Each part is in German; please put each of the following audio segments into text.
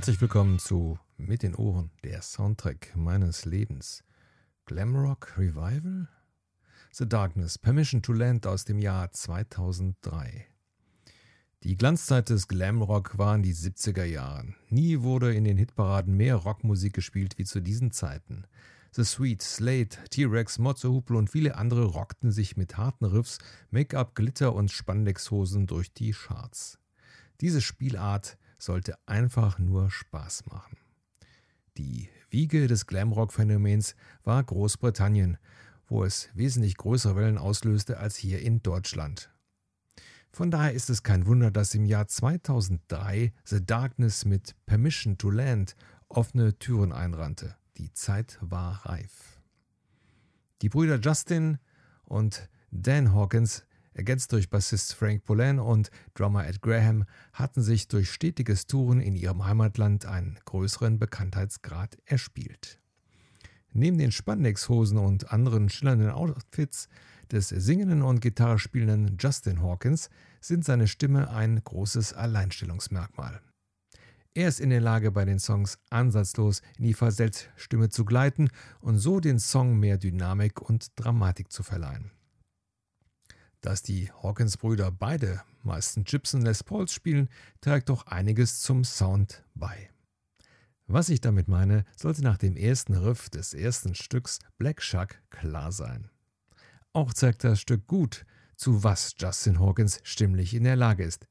Herzlich willkommen zu Mit den Ohren, der Soundtrack meines Lebens. Glamrock Revival? The Darkness, Permission to Land aus dem Jahr 2003. Die Glanzzeit des Glamrock war in die 70er Jahren. Nie wurde in den Hitparaden mehr Rockmusik gespielt wie zu diesen Zeiten. The Sweet, Slate, T-Rex, Mozzo Huplo und viele andere rockten sich mit harten Riffs, Make-up, Glitter und Spandexhosen durch die Charts. Diese Spielart sollte einfach nur Spaß machen. Die Wiege des Glamrock-Phänomens war Großbritannien, wo es wesentlich größere Wellen auslöste als hier in Deutschland. Von daher ist es kein Wunder, dass im Jahr 2003 The Darkness mit Permission to Land offene Türen einrannte. Die Zeit war reif. Die Brüder Justin und Dan Hawkins ergänzt durch Bassist Frank Polan und Drummer Ed Graham, hatten sich durch stetiges Touren in ihrem Heimatland einen größeren Bekanntheitsgrad erspielt. Neben den Spandex-Hosen und anderen schillernden Outfits des singenden und Gitarre spielenden Justin Hawkins sind seine Stimme ein großes Alleinstellungsmerkmal. Er ist in der Lage, bei den Songs ansatzlos in die Falsettstimme zu gleiten und so den Song mehr Dynamik und Dramatik zu verleihen. Dass die Hawkins-Brüder beide meisten Gibson Les Pauls spielen, trägt doch einiges zum Sound bei. Was ich damit meine, sollte nach dem ersten Riff des ersten Stücks Black Shuck klar sein. Auch zeigt das Stück gut, zu was Justin Hawkins stimmlich in der Lage ist.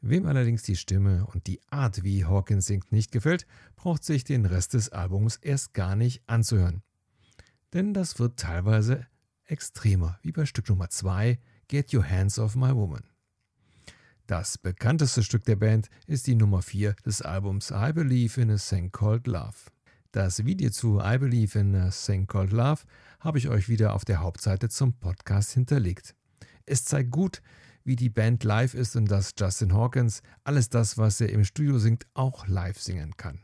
Wem allerdings die Stimme und die Art, wie Hawkins singt, nicht gefällt, braucht sich den Rest des Albums erst gar nicht anzuhören. Denn das wird teilweise extremer, wie bei Stück Nummer 2, Get Your Hands Off My Woman. Das bekannteste Stück der Band ist die Nummer 4 des Albums I Believe in a Thing Called Love. Das Video zu I Believe in a Thing Called Love habe ich euch wieder auf der Hauptseite zum Podcast hinterlegt. Es zeigt gut, wie die Band live ist und dass Justin Hawkins alles das, was er im Studio singt, auch live singen kann.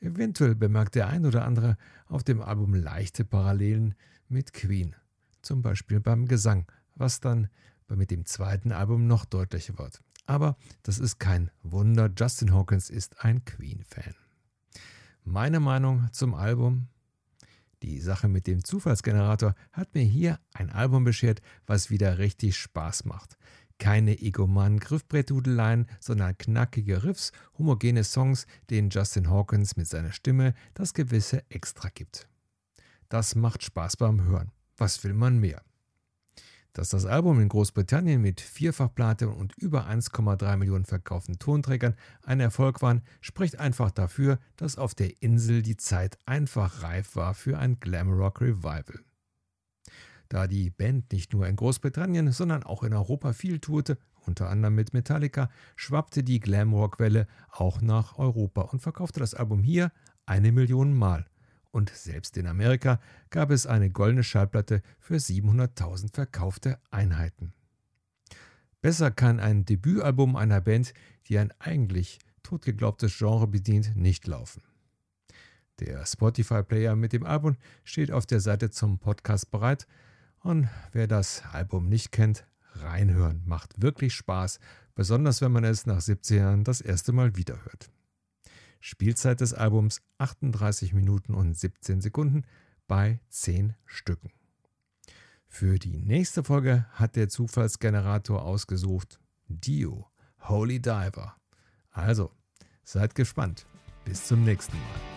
Eventuell bemerkt der ein oder andere auf dem Album leichte Parallelen mit Queen, zum Beispiel beim Gesang, was dann mit dem zweiten Album noch deutlicher wird. Aber das ist kein Wunder, Justin Hawkins ist ein Queen-Fan. Meine Meinung zum Album? Die Sache mit dem Zufallsgenerator hat mir hier ein Album beschert, was wieder richtig Spaß macht. Keine egomanen Griffbrettdudeleien, sondern knackige Riffs, homogene Songs, denen Justin Hawkins mit seiner Stimme das gewisse Extra gibt. Das macht Spaß beim Hören. Was will man mehr? Dass das Album in Großbritannien mit Vierfachplatte und über 1,3 Millionen verkauften Tonträgern ein Erfolg war, spricht einfach dafür, dass auf der Insel die Zeit einfach reif war für ein Glamrock Revival. Da die Band nicht nur in Großbritannien, sondern auch in Europa viel tourte, unter anderem mit Metallica, schwappte die Glamrock-Welle auch nach Europa und verkaufte das Album hier eine Million Mal und selbst in Amerika gab es eine goldene Schallplatte für 700.000 verkaufte Einheiten. Besser kann ein Debütalbum einer Band, die ein eigentlich totgeglaubtes Genre bedient, nicht laufen. Der Spotify-Player mit dem Album steht auf der Seite zum Podcast bereit und wer das Album nicht kennt, reinhören. Macht wirklich Spaß, besonders wenn man es nach 17 Jahren das erste Mal wiederhört. Spielzeit des Albums 38 Minuten und 17 Sekunden bei 10 Stücken. Für die nächste Folge hat der Zufallsgenerator ausgesucht Dio, Holy Diver. Also, seid gespannt. Bis zum nächsten Mal.